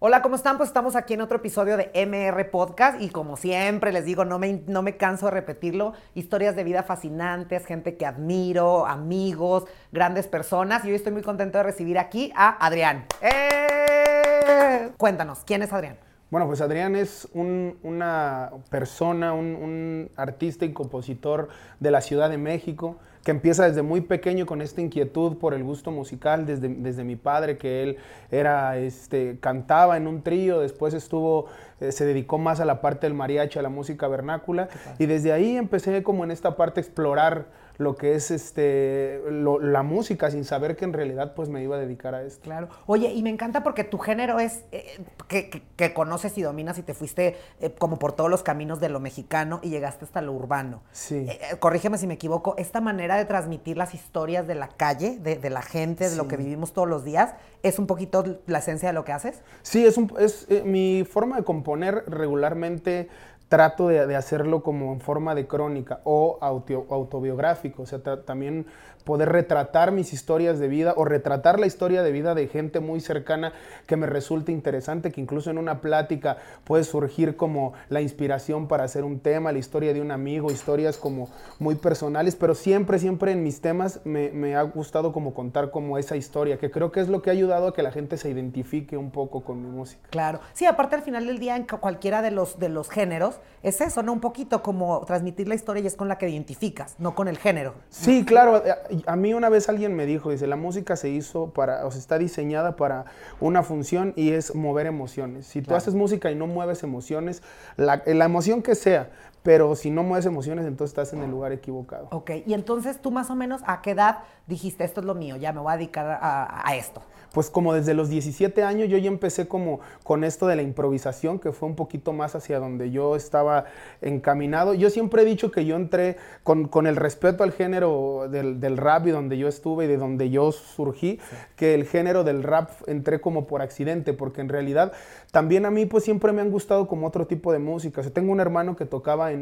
Hola, ¿cómo están? Pues estamos aquí en otro episodio de MR Podcast y como siempre les digo, no me, no me canso de repetirlo, historias de vida fascinantes, gente que admiro, amigos, grandes personas y hoy estoy muy contento de recibir aquí a Adrián. ¡Eh! Cuéntanos, ¿quién es Adrián? Bueno, pues Adrián es una persona, un, un artista y compositor de la Ciudad de México que empieza desde muy pequeño con esta inquietud por el gusto musical, desde, desde mi padre, que él era, este, cantaba en un trío, después estuvo, eh, se dedicó más a la parte del mariachi, a la música vernácula, y desde ahí empecé como en esta parte a explorar lo que es este, la música sin saber que en realidad pues me iba a dedicar a esto. Claro. Oye, y me encanta porque tu género es eh, que, conoces y dominas y te fuiste eh, como por todos los caminos de lo mexicano y llegaste hasta lo urbano. Sí. Eh, corrígeme si me equivoco, esta manera de transmitir las historias de la calle, de, la gente, de lo que vivimos todos los días, ¿es un poquito la esencia de lo que haces? Sí, es, un, es mi forma de componer regularmente trato de, hacerlo como en forma de crónica o autobiográfico, o sea, también poder retratar mis historias de vida o retratar la historia de vida de gente muy cercana que me resulta interesante, que incluso en una plática puede surgir como la inspiración para hacer un tema, la historia de un amigo, historias como muy personales, pero siempre, siempre en mis temas me, me ha gustado como contar como esa historia, que creo que es lo que ha ayudado a que la gente se identifique un poco con mi música. Claro, sí, aparte al final del día en cualquiera de los, de los géneros, es eso, ¿no? Un poquito como transmitir la historia y es con la que identificas, no con el género. Sí, claro. A mí una vez alguien me dijo, dice, la música se hizo para, o sea, está diseñada para una función y es mover emociones. Si tú haces música y no mueves emociones, la, la emoción que sea, pero si no mueves emociones, entonces estás en el lugar equivocado. Ok, y entonces tú más o menos a qué edad dijiste, esto es lo mío, ya me voy a dedicar a, esto. Pues como desde los 17 años yo ya empecé como con esto de la improvisación, que fue un poquito más hacia donde yo estaba encaminado. Yo siempre he dicho que yo entré con, el respeto al género del, rap y donde yo estuve y de donde yo surgí, que el género del rap entré como por accidente, porque en realidad también a mí pues siempre me han gustado como otro tipo de música. O tengo un hermano que tocaba en,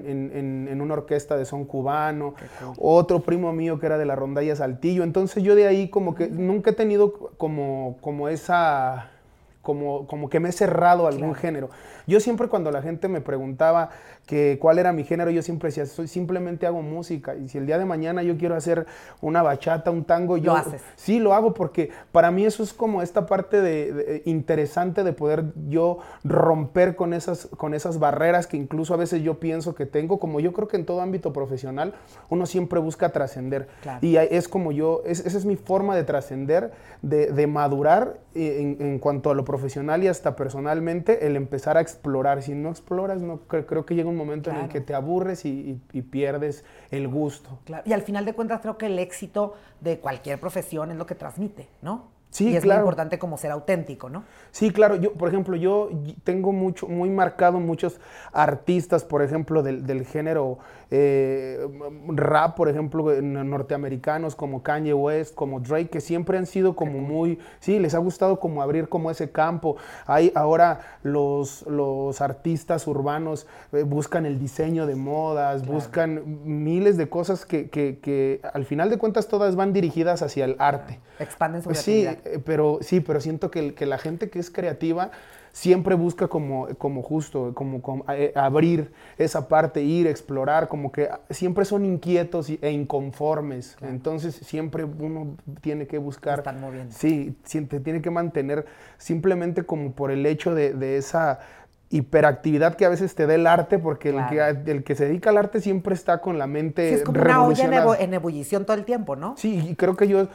una orquesta de son cubano, otro primo mío que era de la rondalla Saltillo. Entonces yo de ahí como que nunca he tenido como, como esa como, como que me he cerrado a algún género. Yo siempre cuando la gente me preguntaba que cuál era mi género, yo siempre decía, soy, simplemente hago música. Y si el día de mañana yo quiero hacer una bachata, un tango, yo... Lo haces. Sí, lo hago porque para mí eso es como esta parte de, interesante de poder yo romper con esas, con esas barreras que incluso a veces yo pienso que tengo, como yo creo que en todo ámbito profesional uno siempre busca trascender. Y es como yo, esa es mi forma de trascender, de, madurar en, en cuanto a lo profesional y hasta personalmente el empezar a explorar. Si no exploras, no creo que llega un momento en el que te aburres y, pierdes el gusto. Y al final de cuentas creo que el éxito de cualquier profesión es lo que transmite, ¿no? Sí, y es muy importante como ser auténtico, ¿no? Sí, claro. Yo, por ejemplo, yo tengo mucho, muy marcado muchos artistas, por ejemplo, del, género eh, rap, por ejemplo, norteamericanos como Kanye West, como Drake, que siempre han sido como muy, sí, les ha gustado como abrir como ese campo. Hay ahora los, los artistas urbanos eh, buscan el diseño de modas, buscan miles de cosas que, que, al final de cuentas todas van dirigidas hacia el arte. Expanden su pues Sí, eh, pero sí, pero siento que, que, la gente que es creativa siempre busca como, como justo, como, eh, abrir esa parte, ir, explorar, como que siempre son inquietos e inconformes. Entonces siempre uno tiene que buscar... Están moviendo. Sí, siempre tiene que mantener simplemente como por el hecho de, de esa hiperactividad que a veces te da el arte, porque el, que, el, que, se dedica al arte siempre está con la mente. Sí, es como una olla en ebullición todo el tiempo, ¿no? Sí, y creo que yo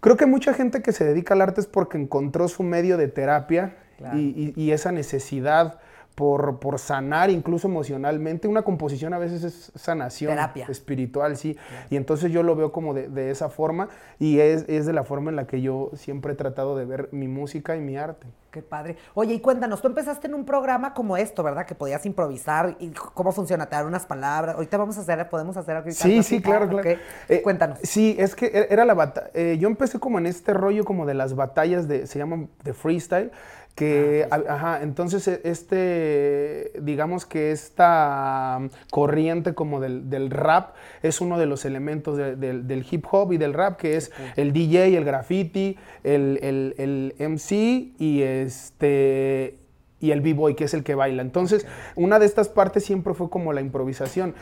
Creo que mucha gente que se dedica al arte es porque encontró su medio de terapia y, esa necesidad por, por, sanar incluso emocionalmente. Una composición a veces es sanación espiritual, sí. Y entonces yo lo veo como de, esa forma y es, es, de la forma en la que yo siempre he tratado de ver mi música y mi arte. Qué padre. Oye, y cuéntanos, tú empezaste en un programa como esto, ¿verdad? Que podías improvisar y cómo funciona, te dar unas palabras. Ahorita vamos a hacer, podemos hacer ahorita. Sí, sí, claro, claro. Eh, cuéntanos. Sí, es que e-, era la batalla. Eh, yo empecé como en este rollo como de las batallas de, se llaman de freestyle que, ah, ajá, entonces e, este, digamos que esta corriente como del, rap es uno de los elementos del hip hop y del rap, que es el DJ, el graffiti, el, el, MC y este y el b-boy, que es el que baila. Entonces, una de estas partes siempre fue como la improvisación.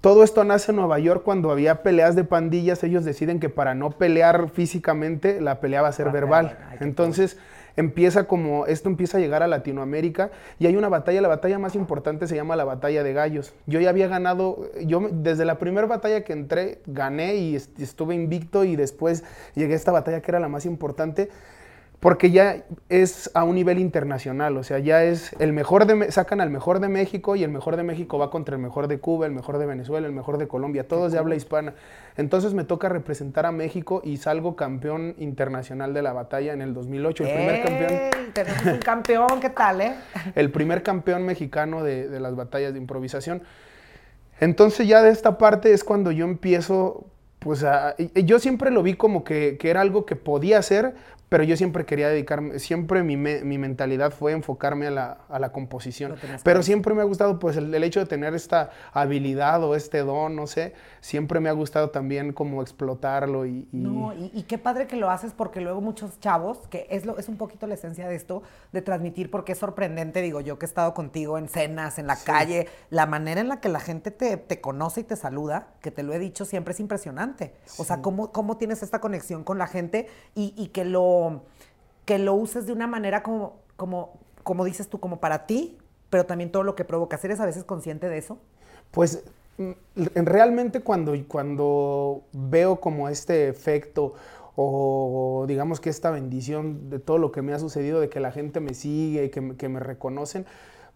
Todo esto nace en Nueva York cuando había peleas de pandillas, ellos deciden que para no pelear físicamente, la pelea va a ser verbal. Entonces, empieza como, esto empieza a llegar a Latinoamérica y hay una batalla, la batalla más importante se llama la batalla de gallos. Yo ya había ganado, yo desde la primera batalla que entré, gané y estuve invicto y después llegué a esta batalla que era la más importante porque ya es a un nivel internacional, o sea, ya es el mejor de, sacan al mejor de México y el mejor de México va contra el mejor de Cuba, el mejor de Venezuela, el mejor de Colombia, todos de habla hispana. Entonces me toca representar a México y salgo campeón internacional de la batalla en el 2008, el primer campeón. Tenemos un campeón, ¿qué tal, eh? El primer campeón mexicano de, las batallas de improvisación. Entonces ya de esta parte es cuando yo empiezo pues yo siempre lo vi como que, que, era algo que podía hacer, pero yo siempre quería dedicarme, siempre mi, mi mentalidad fue enfocarme a la, a la composición. Pero siempre me ha gustado pues el, hecho de tener esta habilidad o este don, no sé, siempre me ha gustado también como explotarlo y... No, y, qué padre que lo haces porque luego muchos chavos, que es, lo, es un poquito la esencia de esto, de transmitir, porque es sorprendente, digo yo que he estado contigo en cenas, en la calle, la manera en la que la gente te, te, conoce y te saluda, que te lo he dicho siempre, es impresionante. O sea, cómo, cómo tienes esta conexión con la gente y, y que lo que lo uses de una manera como, como, como dices tú, como para ti, pero también todo lo que provocas. ¿Eres a veces consciente de eso? Pues mm, realmente cuando, cuando veo como este efecto o digamos que esta bendición de todo lo que me ha sucedido, de que la gente me sigue, que, que me reconocen,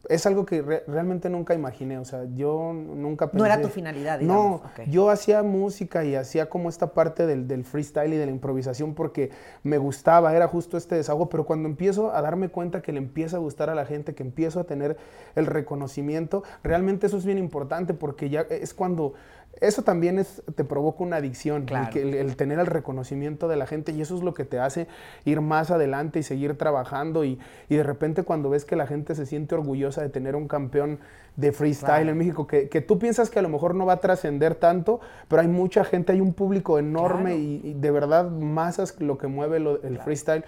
es algo que realmente nunca imaginé, o sea, yo nunca pensé... No era tu finalidad, digamos. No, yo hacía música y hacía como esta parte del, freestyle y de la improvisación porque me gustaba, era justo este desahogo, pero cuando empiezo a darme cuenta que le empieza a gustar a la gente, que empiezo a tener el reconocimiento, realmente eso es bien importante porque ya es cuando eso también es, te provoca una adicción, el, tener el reconocimiento de la gente y eso es lo que te hace ir más adelante y seguir trabajando y, de repente cuando ves que la gente se siente orgullosa de tener un campeón de freestyle en México, que, tú piensas que a lo mejor no va a trascender tanto, pero hay mucha gente, hay un público enorme y, de verdad masas lo que mueve el freestyle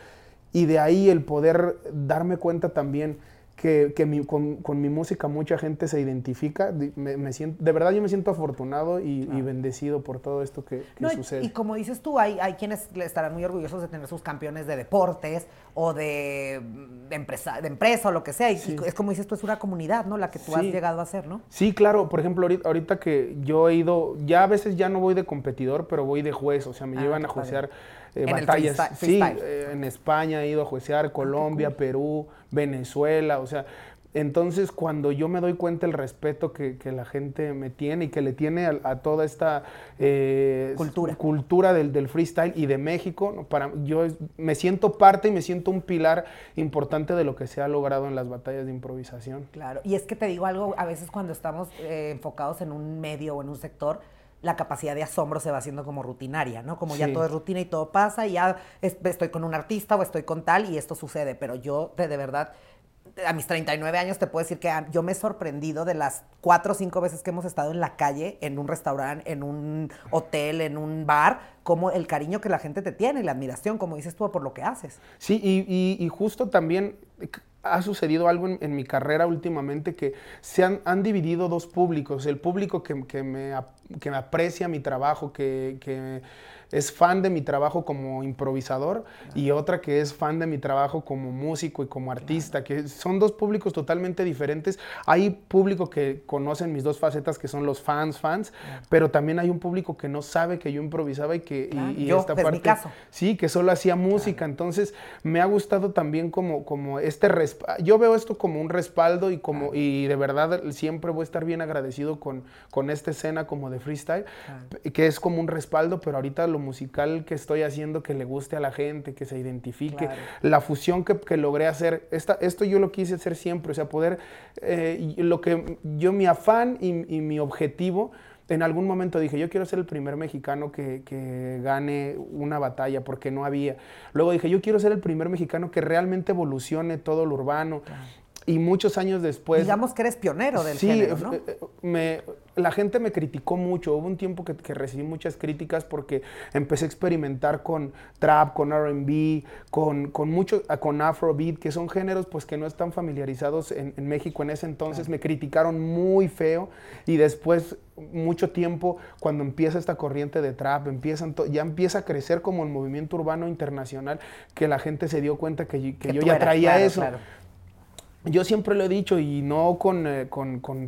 y de ahí el poder darme cuenta también que, con, mi música mucha gente se identifica. Me, siento, de verdad yo me siento afortunado y, bendecido por todo esto que, sucede. Y, como dices tú, hay, hay quienes estarán muy orgullosos de tener sus campeones de deportes o de, empresa, de empresa o lo que sea. Y, es como dices tú, es una comunidad, ¿no? La que tú has llegado a ser, ¿no? Sí, claro. Por ejemplo, ahorita, que yo he ido, ya a veces ya no voy de competidor, pero voy de juez. O sea, me ah, llevan a juecear eh, batallas. Sí, eh, en España he ido a juecear, ah, Colombia, Perú, Venezuela, o sea, entonces cuando yo me doy cuenta el respeto que, la gente me tiene y que le tiene a, toda esta eh, cultura, cultura del, freestyle y de México, para, yo me siento parte y me siento un pilar importante de lo que se ha logrado en las batallas de improvisación. Claro, y es que te digo algo, a veces cuando estamos enfocados en un medio o en un sector, la capacidad de asombro se va haciendo como rutinaria, ¿no? Como ya todo es rutina y todo pasa y ya estoy con un artista o estoy con tal y esto sucede, pero yo de, verdad a mis 39 años te puedo decir que yo me he sorprendido de las cuatro o cinco veces que hemos estado en la calle, en un restaurante, en un hotel, en un bar, como el cariño que la gente te tiene y la admiración, como dices tú, por lo que haces. Sí, y, y justo también ha sucedido algo en, mi carrera últimamente que se han, dividido dos públicos. El público que, me, que me, aprecia mi trabajo, que, que es fan de mi trabajo como improvisador y otra que es fan de mi trabajo como músico y como artista, que son dos públicos totalmente diferentes. Hay público que conocen mis dos facetas, que son los fans, fans, pero también hay un público que no sabe que yo improvisaba y que y, esta parte, mi caso. sí, que solo hacía música. Entonces me ha gustado también como, como este yo veo esto como un respaldo y como y de verdad siempre voy a estar bien agradecido con, con esta escena como de freestyle, que es como un respaldo, pero ahorita lo musical que estoy haciendo que le guste a la gente, que se identifique, la fusión que, logré hacer, esta, esto yo lo quise hacer siempre, o sea, poder, eh, lo que yo, mi afán y, mi objetivo en algún momento dije, yo quiero ser el primer mexicano que, que, gane una batalla, porque no había. Luego dije, yo quiero ser el primer mexicano que realmente evolucione todo lo urbano. Y muchos años después... Digamos que eres pionero del género, ¿no? Eh, me, la gente me criticó mucho. Hubo un tiempo que, recibí muchas críticas porque empecé a experimentar con trap, con R&B, con, con, mucho, ah, con afrobeat, que son géneros pues que no están familiarizados en, México en ese entonces. Me criticaron muy feo y después mucho tiempo cuando empieza esta corriente de trap, empiezan ya empieza a crecer como el movimiento urbano internacional que la gente se dio cuenta que, que, yo ya traía eso yo siempre lo he dicho y no con, eh,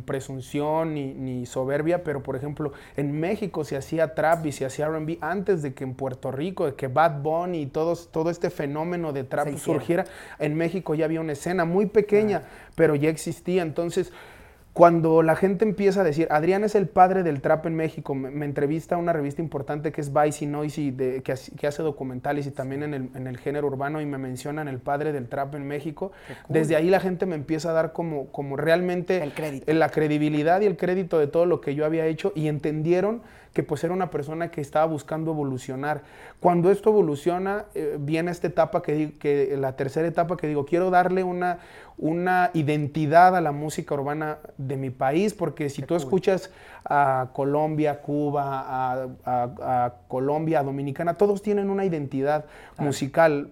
presunción ni, soberbia, pero por ejemplo, en México se hacía trap y se hacía RB antes de que en Puerto Rico, de que Bad Bunny y todos, todo este fenómeno de trap surgiera. En México ya había una escena muy pequeña, pero ya existía. Entonces, cuando la gente empieza a decir, Adrián es el padre del trap en México, me, entrevista a una revista importante que es Vice y Noisy, de, que, hace documentales y también en el, género urbano y me mencionan el padre del trap en México, desde ahí la gente me empieza a dar como, como realmente la credibilidad y el crédito de todo lo que yo había hecho y entendieron que pues era una persona que estaba buscando evolucionar. Cuando esto evoluciona, eh, viene esta etapa que, que, la tercera etapa que digo, quiero darle una, una identidad a la música urbana de mi país, porque si tú escuchas a Colombia, Cuba, a, Colombia, a Dominicana, todos tienen una identidad musical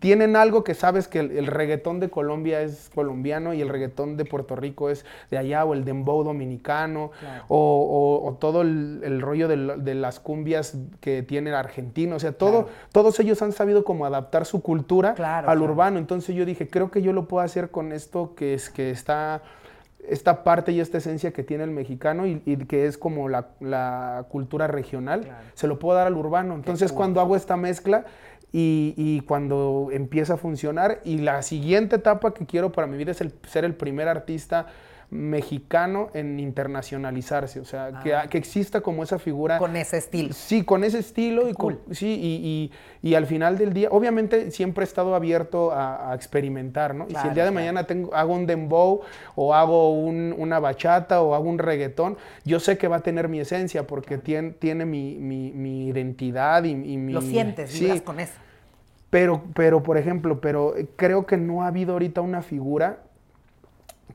tienen algo que sabes que el, reggaetón de Colombia es colombiano y el reggaetón de Puerto Rico es de allá, o el dembow dominicano, o, todo el, rollo de, las cumbias que tiene el argentino. O sea, todo, todos ellos han sabido cómo adaptar su cultura al urbano. Entonces yo dije, creo que yo lo puedo hacer con esto que es que está esta parte y esta esencia que tiene el mexicano y, que es como la, cultura regional, se lo puedo dar al urbano. Entonces cuando hago esta mezcla, y, cuando empieza a funcionar. Y la siguiente etapa que quiero para mi vida es el, ser el primer artista mexicano en internacionalizarse, o sea, que, ah. que, exista como esa figura. Con ese estilo. Sí, con ese estilo y, sí, y, y, al final del día, obviamente siempre he estado abierto a, experimentar, ¿no? y si el día de mañana tengo, hago un dembow o hago un, una bachata o hago un reggaetón, yo sé que va a tener mi esencia porque tiene, tiene mi, mi, mi, identidad y, mi... Lo sientes, sí. con eso. Pero, pero, por ejemplo, pero creo que no ha habido ahorita una figura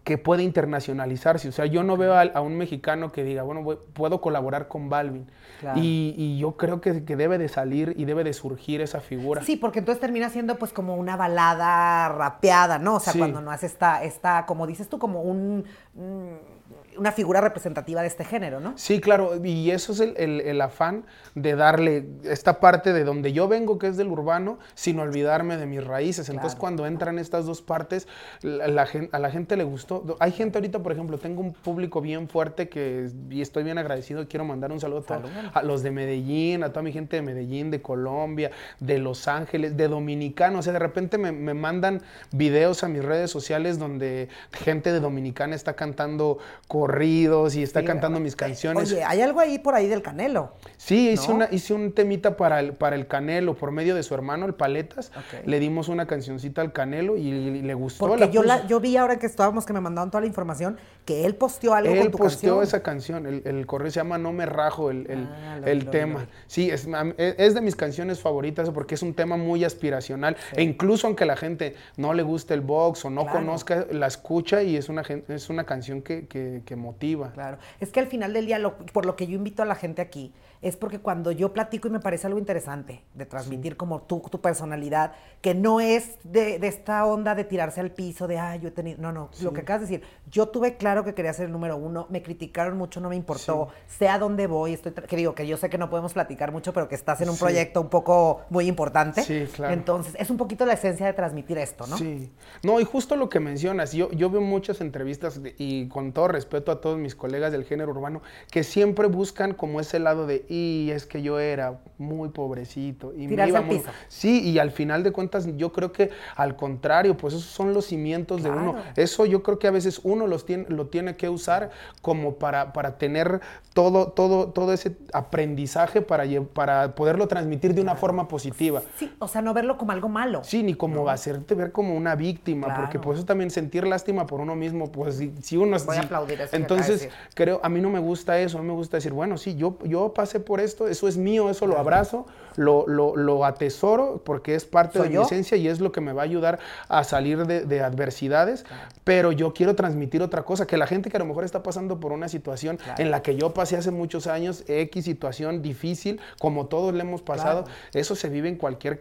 que puede internacionalizarse. O sea, yo no veo a, un mexicano que diga, bueno, puedo colaborar con Balvin. Y, yo creo que, debe de salir y debe de surgir esa figura. Sí, porque entonces termina siendo pues como una balada rapeada, ¿no? O sea, cuando no hace esta, esta, como dices tú, como un... Mm, una figura representativa de este género, ¿no? Sí, claro, y eso es el, afán de darle esta parte de donde yo vengo, que es del urbano, sin olvidarme de mis raíces. Entonces, cuando entran estas dos partes, la, a la gente le gustó. Hay gente ahorita, por ejemplo, tengo un público bien fuerte que, y estoy bien agradecido, quiero mandar un saludo a, los de Medellín, a toda mi gente de Medellín, de Colombia, de Los Ángeles, de Dominicana. O sea, de repente me, me mandan videos a mis redes sociales donde gente de Dominicana está cantando con corridos y está cantando mis canciones. Oye, hay algo ahí por ahí del Canelo. Sí, hice, una, hice un temita para el, para el Canelo por medio de su hermano, el Paletas. Le dimos una cancioncita al Canelo y, le gustó. Porque yo, la, yo vi ahora que estábamos, que me mandaron toda la información, que él posteó algo él con tu posteó esa canción. El, correo se llama No me rajo, el, el, ah, tema. Sí, es, es, de mis canciones favoritas porque es un tema muy aspiracional. E incluso aunque la gente no le guste el box o no conozca, la escucha y es una, es una canción que, que, que motiva. Claro. Es que al final del día, por lo que yo invito a la gente aquí, es porque cuando yo platico y me parece algo interesante de transmitir como tú, tu personalidad, que no es de, esta onda de tirarse al piso, de, ah, yo he tenido, no, no, lo que acabas de decir, yo tuve claro que quería ser el número uno, me criticaron mucho, no me importó, sé a dónde voy, estoy, que digo, que yo sé que no podemos platicar mucho, pero que estás en un proyecto un poco muy importante. Sí, claro. Entonces, es un poquito la esencia de transmitir esto, ¿no? Sí. No, y justo lo que mencionas, yo, yo veo muchas entrevistas y con todo respeto a todos mis colegas del género urbano, que siempre buscan como ese lado de y es que yo era muy pobrecito. Y me iba muy... Sí, y al final de cuentas yo creo que al contrario, pues esos son los cimientos de uno. Eso yo creo que a veces uno los tiene, lo tiene que usar como para, para tener todo, todo, todo ese aprendizaje para, para poderlo transmitir de una forma positiva. Sí, o sea, no verlo como algo malo. Sí, ni como hacerte ver como una víctima, porque pues eso también sentir lástima por uno mismo, pues si, uno... Voy a aplaudir eso Entonces, creo, a mí no me gusta eso, a mí me gusta decir, bueno, sí, yo, yo pasé por esto, eso es mío, eso lo abrazo, lo, lo, lo atesoro porque es parte ¿Soy de yo? mi esencia y es lo que me va a ayudar a salir de, de adversidades, pero yo quiero transmitir otra cosa, que la gente que a lo mejor está pasando por una situación Claro. en la que yo pasé hace muchos años, X situación difícil, como todos le hemos pasado, Claro. eso se vive en cualquier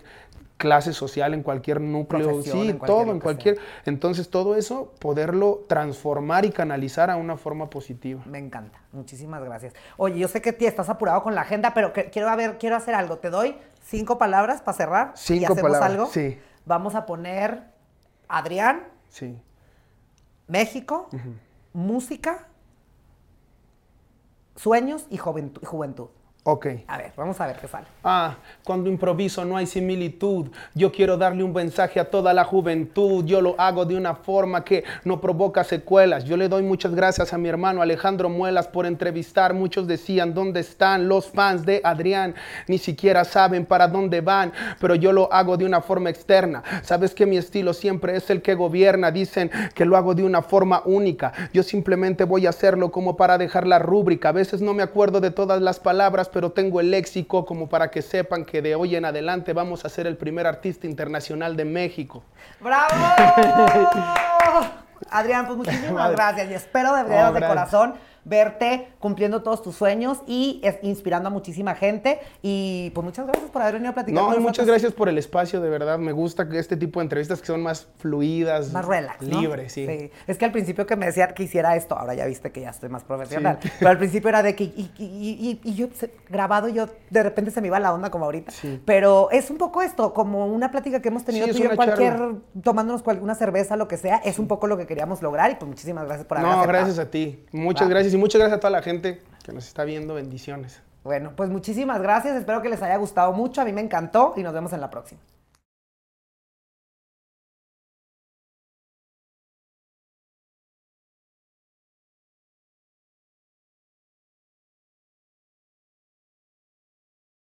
clase social, en cualquier núcleo, Profesión, sí, en cualquier todo, en cualquier. Entonces, todo eso, poderlo transformar y canalizar a una forma positiva. Me encanta. Muchísimas gracias. Oye, yo sé que tía, estás apurado con la agenda, pero que- quiero, a ver, quiero hacer algo. Te doy cinco palabras para cerrar. y Cinco hacemos palabras, algo. sí. Vamos a poner Adrián, Sí. México, música, sueños y juventud. Ok. A ver, vamos a ver qué sale. Ah, cuando improviso no hay similitud. Yo quiero darle un mensaje a toda la juventud. Yo lo hago de una forma que no provoca secuelas. Yo le doy muchas gracias a mi hermano Alejandro Muelas por entrevistar. Muchos decían, ¿dónde están los fans de Adrián? Ni siquiera saben para dónde van, pero yo lo hago de una forma externa. Sabes que mi estilo siempre es el que gobierna. Dicen que lo hago de una forma única. Yo simplemente voy a hacerlo como para dejar la rúbrica. A veces no me acuerdo de todas las palabras, pero tengo el léxico como para que sepan que de hoy en adelante vamos a ser el primer artista internacional de México. ¡Bravo! Adrián, pues muchísimas gracias y espero de verdad de corazón verte cumpliendo todos tus sueños y es- inspirando a muchísima gente. Y pues muchas gracias por haber venido a platicar No, con muchas nosotros. gracias por el espacio, de verdad. Me gusta que este tipo de entrevistas que son más fluidas, Más relax, ¿no? libres, sí. Es que al principio que me decían que hiciera esto, ahora ya viste que ya estoy más profesional, pero al principio era de que, y, y- y- y yo grabado, yo de repente se me iba la onda como ahorita. Sí. Pero es un poco esto, como una plática que hemos tenido tú y yo cualquier, charla. tomándonos cual- una cerveza, lo que sea, es un poco lo que queríamos lograr y pues muchísimas gracias por haber No, aceptado. gracias a ti. Muchas Va. gracias y muchas gracias a toda la gente que nos está viendo. Bendiciones. Bueno, pues muchísimas gracias, espero que les haya gustado mucho, a mí me encantó y nos vemos en la próxima.